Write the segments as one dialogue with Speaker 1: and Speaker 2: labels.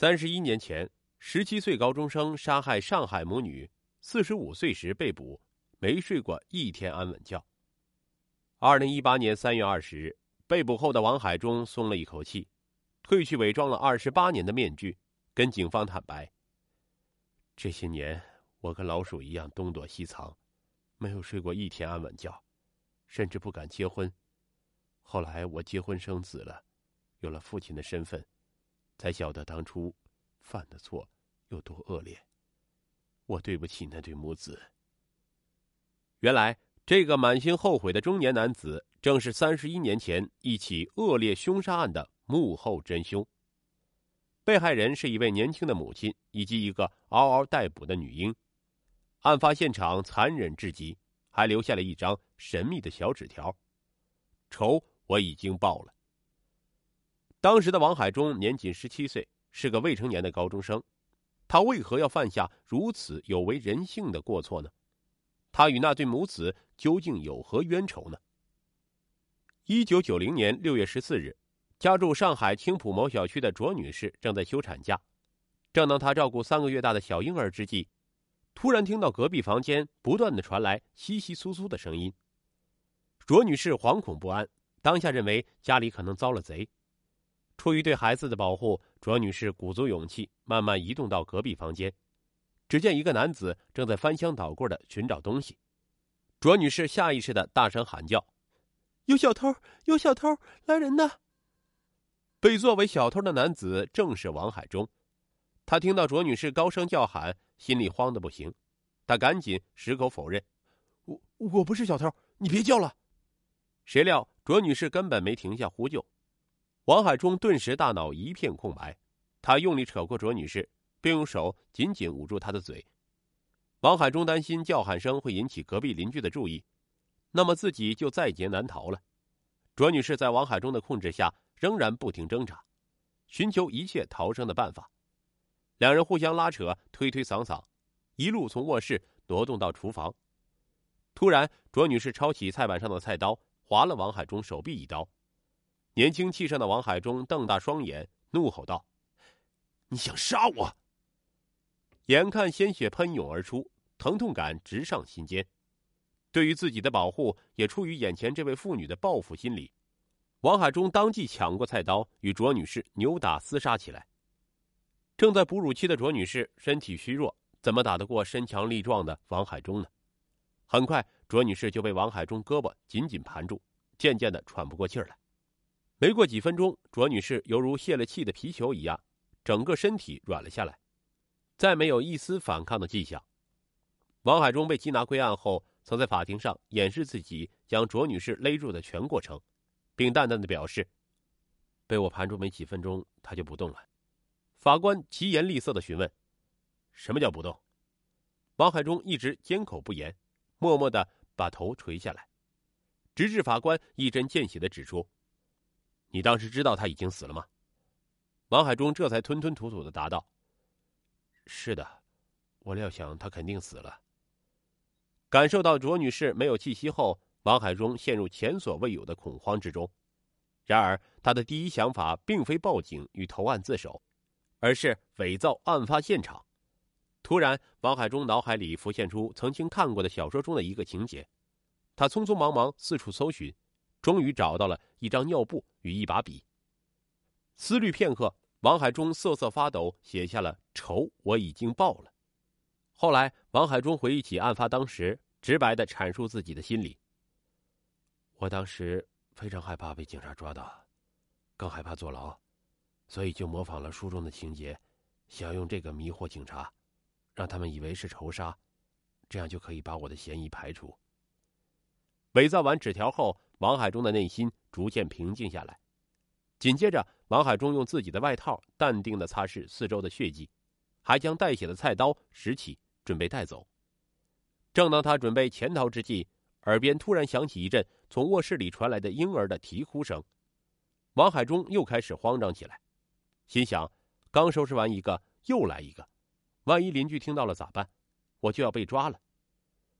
Speaker 1: 三十一年前，十七岁高中生杀害上海母女，四十五岁时被捕，没睡过一天安稳觉。二零一八年三月二十日，被捕后的王海忠松了一口气，褪去伪装了二十八年的面具，跟警方坦白：这些年，我跟老鼠一样东躲西藏，没有睡过一天安稳觉，甚至不敢结婚。后来我结婚生子了，有了父亲的身份。才晓得当初犯的错有多恶劣。我对不起那对母子。原来，这个满心后悔的中年男子，正是三十一年前一起恶劣凶杀案的幕后真凶。被害人是一位年轻的母亲以及一个嗷嗷待哺的女婴。案发现场残忍至极，还留下了一张神秘的小纸条：“仇我已经报了。”当时的王海忠年仅十七岁，是个未成年的高中生，他为何要犯下如此有违人性的过错呢？他与那对母子究竟有何冤仇呢？一九九零年六月十四日，家住上海青浦某小区的卓女士正在休产假，正当她照顾三个月大的小婴儿之际，突然听到隔壁房间不断的传来窸窸窣窣的声音。卓女士惶恐不安，当下认为家里可能遭了贼。出于对孩子的保护，卓女士鼓足勇气，慢慢移动到隔壁房间。只见一个男子正在翻箱倒柜的寻找东西。卓女士下意识的大声喊叫：“有小偷！有小偷！来人呐！”被作为小偷的男子正是王海忠。他听到卓女士高声叫喊，心里慌得不行。他赶紧矢口否认：“我我不是小偷，你别叫了。”谁料卓女士根本没停下呼救。王海忠顿时大脑一片空白，他用力扯过卓女士，并用手紧紧捂住她的嘴。王海忠担心叫喊声会引起隔壁邻居的注意，那么自己就在劫难逃了。卓女士在王海忠的控制下，仍然不停挣扎，寻求一切逃生的办法。两人互相拉扯，推推搡搡，一路从卧室挪动到厨房。突然，卓女士抄起菜板上的菜刀，划了王海忠手臂一刀。年轻气盛的王海忠瞪大双眼，怒吼道：“你想杀我！”眼看鲜血喷涌而出，疼痛感直上心间。对于自己的保护，也出于眼前这位妇女的报复心理，王海忠当即抢过菜刀，与卓女士扭打厮杀起来。正在哺乳期的卓女士身体虚弱，怎么打得过身强力壮的王海忠呢？很快，卓女士就被王海忠胳膊紧紧盘住，渐渐的喘不过气来。没过几分钟，卓女士犹如泄了气的皮球一样，整个身体软了下来，再没有一丝反抗的迹象。王海忠被缉拿归案后，曾在法庭上演示自己将卓女士勒住的全过程，并淡淡的表示：“被我盘住没几分钟，她就不动了。”法官疾言厉色的询问：“什么叫不动？”王海忠一直缄口不言，默默的把头垂下来，直至法官一针见血的指出。你当时知道他已经死了吗？王海忠这才吞吞吐吐的答道：“是的，我料想他肯定死了。”感受到卓女士没有气息后，王海忠陷入前所未有的恐慌之中。然而，他的第一想法并非报警与投案自首，而是伪造案发现场。突然，王海忠脑海里浮现出曾经看过的小说中的一个情节，他匆匆忙忙四处搜寻。终于找到了一张尿布与一把笔。思虑片刻，王海忠瑟瑟发抖，写下了“仇我已经报了”。后来，王海忠回忆起案发当时，直白的阐述自己的心理：“我当时非常害怕被警察抓到，更害怕坐牢，所以就模仿了书中的情节，想用这个迷惑警察，让他们以为是仇杀，这样就可以把我的嫌疑排除。”伪造完纸条后。王海忠的内心逐渐平静下来，紧接着，王海忠用自己的外套淡定的擦拭四周的血迹，还将带血的菜刀拾起，准备带走。正当他准备潜逃之际，耳边突然响起一阵从卧室里传来的婴儿的啼哭声，王海忠又开始慌张起来，心想：刚收拾完一个，又来一个，万一邻居听到了咋办？我就要被抓了。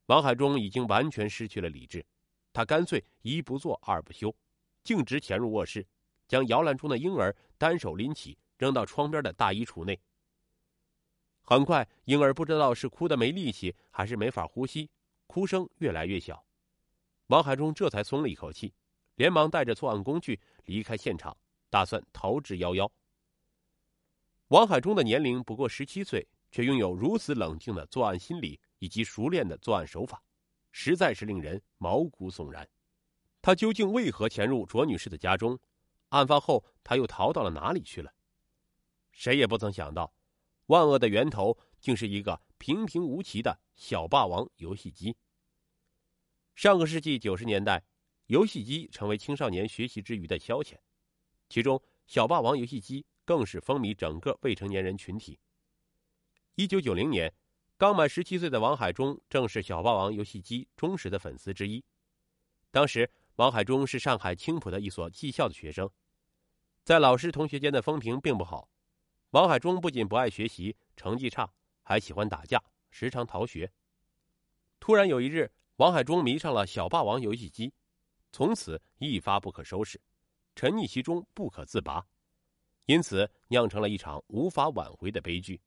Speaker 1: 王海忠已经完全失去了理智。他干脆一不做二不休，径直潜入卧室，将摇篮中的婴儿单手拎起，扔到窗边的大衣橱内。很快，婴儿不知道是哭的没力气，还是没法呼吸，哭声越来越小。王海忠这才松了一口气，连忙带着作案工具离开现场，打算逃之夭夭。王海忠的年龄不过十七岁，却拥有如此冷静的作案心理以及熟练的作案手法，实在是令人毛骨悚然。他究竟为何潜入卓女士的家中？案发后，他又逃到了哪里去了？谁也不曾想到。万恶的源头竟是一个平平无奇的小霸王游戏机。上个世纪九十年代，游戏机成为青少年学习之余的消遣，其中小霸王游戏机更是风靡整个未成年人群体。一九九零年，刚满十七岁的王海忠正是小霸王游戏机忠实的粉丝之一。当时，王海忠是上海青浦的一所技校的学生，在老师同学间的风评并不好。王海忠不仅不爱学习，成绩差，还喜欢打架，时常逃学。突然有一日，王海忠迷上了小霸王游戏机，从此一发不可收拾，沉溺其中不可自拔，因此酿成了一场无法挽回的悲剧。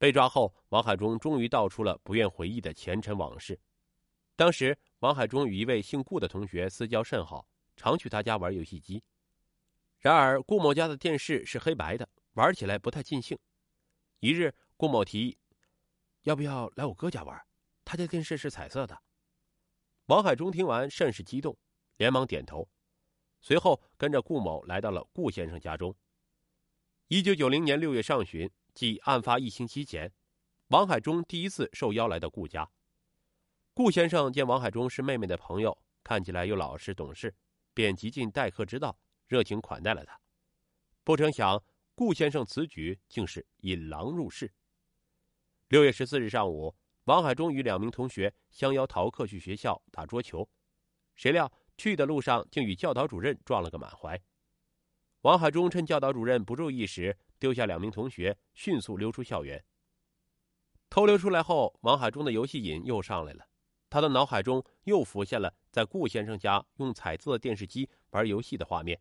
Speaker 1: 被抓后，王海忠终于道出了不愿回忆的前尘往事。当时，王海忠与一位姓顾的同学私交甚好，常去他家玩游戏机。然而，顾某家的电视是黑白的。玩起来不太尽兴。一日，顾某提议：“要不要来我哥家玩？他家电视是彩色的。”王海忠听完甚是激动，连忙点头。随后跟着顾某来到了顾先生家中。一九九零年六月上旬，即案发一星期前，王海忠第一次受邀来到顾家。顾先生见王海忠是妹妹的朋友，看起来又老实懂事，便极尽待客之道，热情款待了他。不成想。顾先生此举竟是引狼入室。六月十四日上午，王海忠与两名同学相邀逃课去学校打桌球，谁料去的路上竟与教导主任撞了个满怀。王海忠趁教导主任不注意时，丢下两名同学，迅速溜出校园。偷溜出来后，王海忠的游戏瘾又上来了，他的脑海中又浮现了在顾先生家用彩色电视机玩游戏的画面。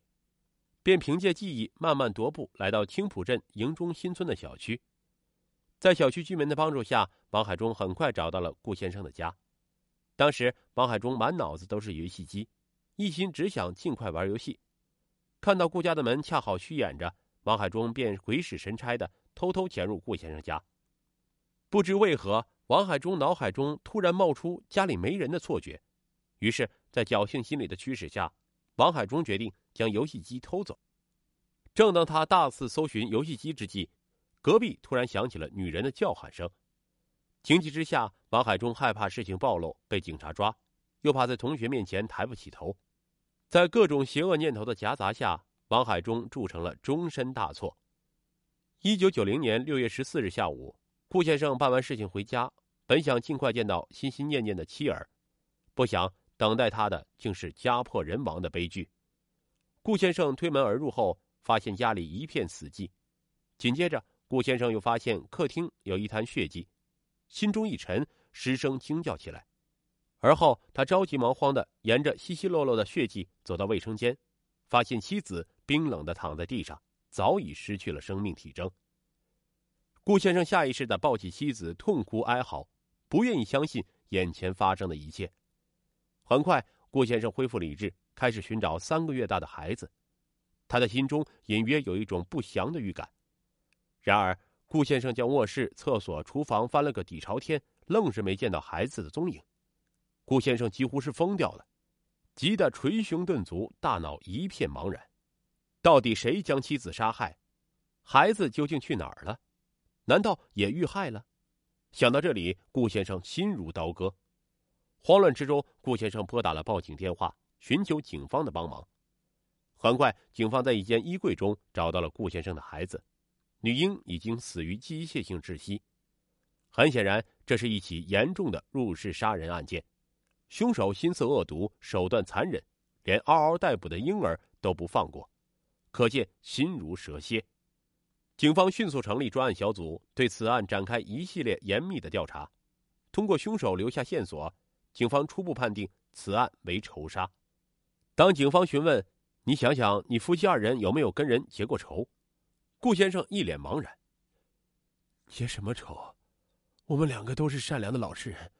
Speaker 1: 便凭借记忆慢慢踱步来到青浦镇营中新村的小区，在小区居民的帮助下，王海忠很快找到了顾先生的家。当时，王海忠满脑子都是游戏机，一心只想尽快玩游戏。看到顾家的门恰好虚掩着，王海忠便鬼使神差的偷偷潜入顾先生家。不知为何，王海忠脑海中突然冒出家里没人的错觉，于是，在侥幸心理的驱使下。王海忠决定将游戏机偷走。正当他大肆搜寻游戏机之际，隔壁突然响起了女人的叫喊声。情急之下，王海忠害怕事情暴露被警察抓，又怕在同学面前抬不起头，在各种邪恶念头的夹杂下，王海忠铸成了终身大错。一九九零年六月十四日下午，顾先生办完事情回家，本想尽快见到心心念念的妻儿，不想。等待他的竟是家破人亡的悲剧。顾先生推门而入后，发现家里一片死寂。紧接着，顾先生又发现客厅有一滩血迹，心中一沉，失声惊叫起来。而后，他着急忙慌的沿着稀稀落落的血迹走到卫生间，发现妻子冰冷的躺在地上，早已失去了生命体征。顾先生下意识的抱起妻子，痛哭哀嚎，不愿意相信眼前发生的一切。很快，顾先生恢复理智，开始寻找三个月大的孩子。他的心中隐约有一种不祥的预感。然而，顾先生将卧室、厕所、厨房翻了个底朝天，愣是没见到孩子的踪影。顾先生几乎是疯掉了，急得捶胸顿足，大脑一片茫然。到底谁将妻子杀害？孩子究竟去哪儿了？难道也遇害了？想到这里，顾先生心如刀割。慌乱之中，顾先生拨打了报警电话，寻求警方的帮忙。很快，警方在一间衣柜中找到了顾先生的孩子，女婴已经死于机械性窒息。很显然，这是一起严重的入室杀人案件，凶手心思恶毒，手段残忍，连嗷嗷待哺的婴儿都不放过，可见心如蛇蝎。警方迅速成立专案小组，对此案展开一系列严密的调查，通过凶手留下线索。警方初步判定此案为仇杀。当警方询问“你想想，你夫妻二人有没有跟人结过仇？”顾先生一脸茫然。结什么仇？我们两个都是善良的老实人，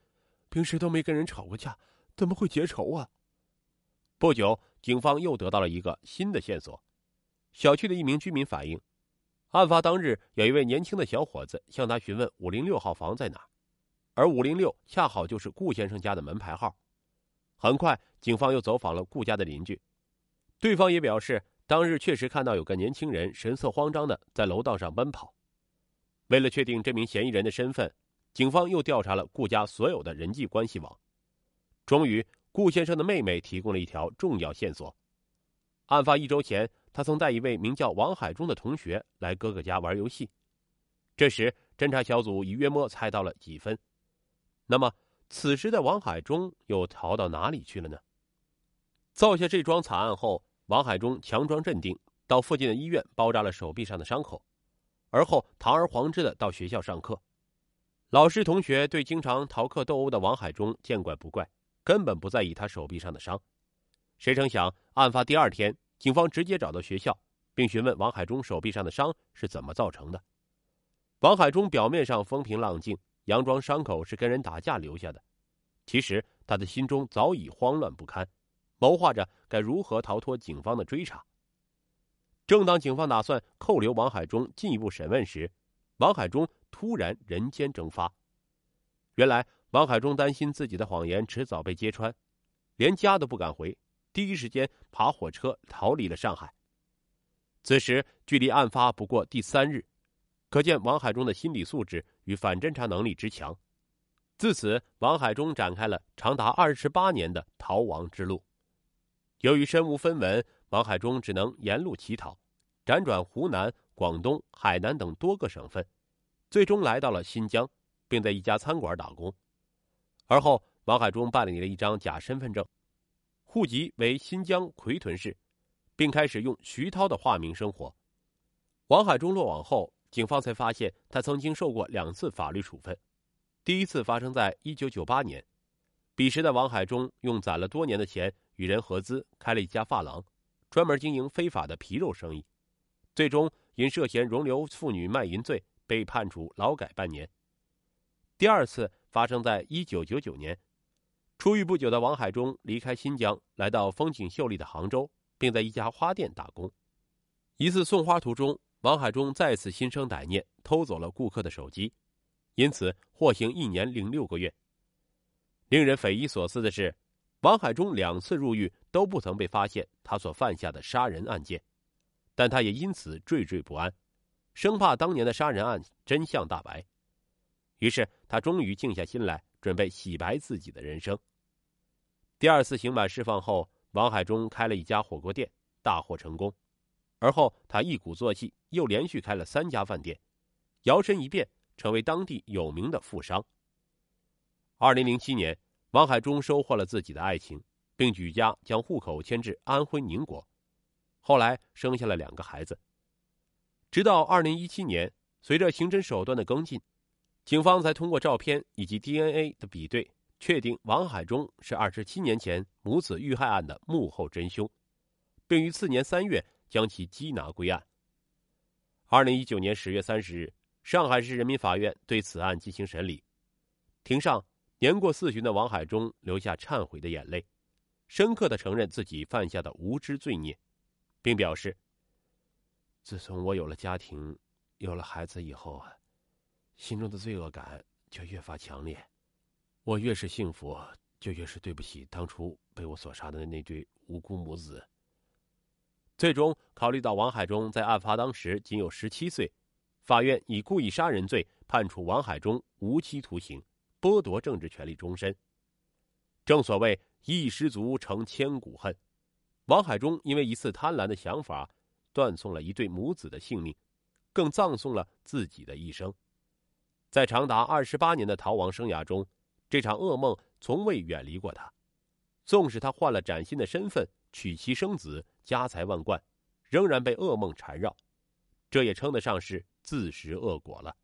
Speaker 1: 平时都没跟人吵过架，怎么会结仇啊？不久，警方又得到了一个新的线索：小区的一名居民反映，案发当日有一位年轻的小伙子向他询问五零六号房在哪，而五零六恰好就是顾先生家的门牌号。很快，警方又走访了顾家的邻居，对方也表示，当日确实看到有个年轻人神色慌张的在楼道上奔跑。为了确定这名嫌疑人的身份，警方又调查了顾家所有的人际关系网。终于，顾先生的妹妹提供了一条重要线索：案发一周前，他曾带一位名叫王海忠的同学来哥哥家玩游戏。这时，侦查小组已约摸猜到了几分。那么，此时的王海忠又逃到哪里去了呢？造下这桩惨案后，王海忠强装镇定，到附近的医院包扎了手臂上的伤口。而后堂而皇之的到学校上课，老师同学对经常逃课斗殴的王海忠见怪不怪，根本不在意他手臂上的伤。谁成想，案发第二天，警方直接找到学校，并询问王海忠手臂上的伤是怎么造成的。王海忠表面上风平浪静，佯装伤口是跟人打架留下的，其实他的心中早已慌乱不堪，谋划着该如何逃脱警方的追查。正当警方打算扣留王海忠进一步审问时，王海忠突然人间蒸发。原来，王海忠担心自己的谎言迟早被揭穿，连家都不敢回，第一时间爬火车逃离了上海。此时距离案发不过第三日，可见王海忠的心理素质与反侦查能力之强。自此，王海忠展开了长达二十八年的逃亡之路。由于身无分文，王海忠只能沿路乞讨。辗转湖南、广东、海南等多个省份，最终来到了新疆，并在一家餐馆打工。而后，王海忠办理了一张假身份证，户籍为新疆奎屯市，并开始用徐涛的化名生活。王海忠落网后，警方才发现他曾经受过两次法律处分。第一次发生在一九九八年，彼时的王海忠用攒了多年的钱与人合资开了一家发廊，专门经营非法的皮肉生意。最终因涉嫌容留妇女卖淫罪被判处劳改半年。第二次发生在一九九九年，出狱不久的王海忠离开新疆，来到风景秀丽的杭州，并在一家花店打工。一次送花途中，王海忠再次心生歹念，偷走了顾客的手机，因此获刑一年零六个月。令人匪夷所思的是，王海忠两次入狱都不曾被发现他所犯下的杀人案件。但他也因此惴惴不安，生怕当年的杀人案真相大白。于是他终于静下心来，准备洗白自己的人生。第二次刑满释放后，王海忠开了一家火锅店，大获成功。而后他一鼓作气，又连续开了三家饭店，摇身一变成为当地有名的富商。二零零七年，王海忠收获了自己的爱情，并举家将户口迁至安徽宁国。后来生下了两个孩子。直到二零一七年，随着刑侦手段的跟进，警方才通过照片以及 DNA 的比对，确定王海忠是二十七年前母子遇害案的幕后真凶，并于次年三月将其缉拿归案。二零一九年十月三十日，上海市人民法院对此案进行审理。庭上，年过四旬的王海忠流下忏悔的眼泪，深刻的承认自己犯下的无知罪孽。并表示：“自从我有了家庭，有了孩子以后啊，心中的罪恶感就越发强烈。我越是幸福，就越是对不起当初被我所杀的那对无辜母子。”最终，考虑到王海忠在案发当时仅有十七岁，法院以故意杀人罪判处王海忠无期徒刑，剥夺政治权利终身。正所谓一失足成千古恨。王海忠因为一次贪婪的想法，断送了一对母子的性命，更葬送了自己的一生。在长达二十八年的逃亡生涯中，这场噩梦从未远离过他。纵使他换了崭新的身份，娶妻生子，家财万贯，仍然被噩梦缠绕。这也称得上是自食恶果了。